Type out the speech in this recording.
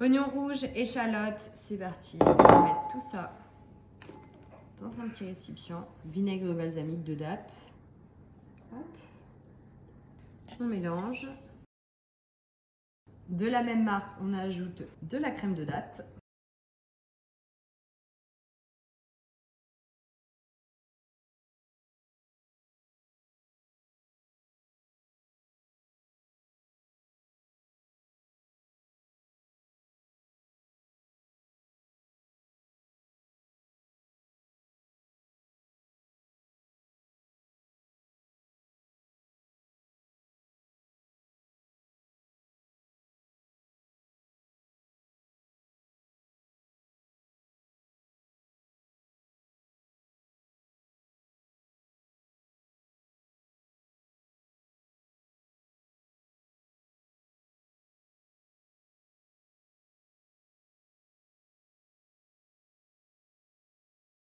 Oignons rouges, échalotes, c'est parti. On va mettre tout ça dans un petit récipient. Vinaigre balsamique de date. Hop. On mélange. De la même marque, on ajoute de la crème de date.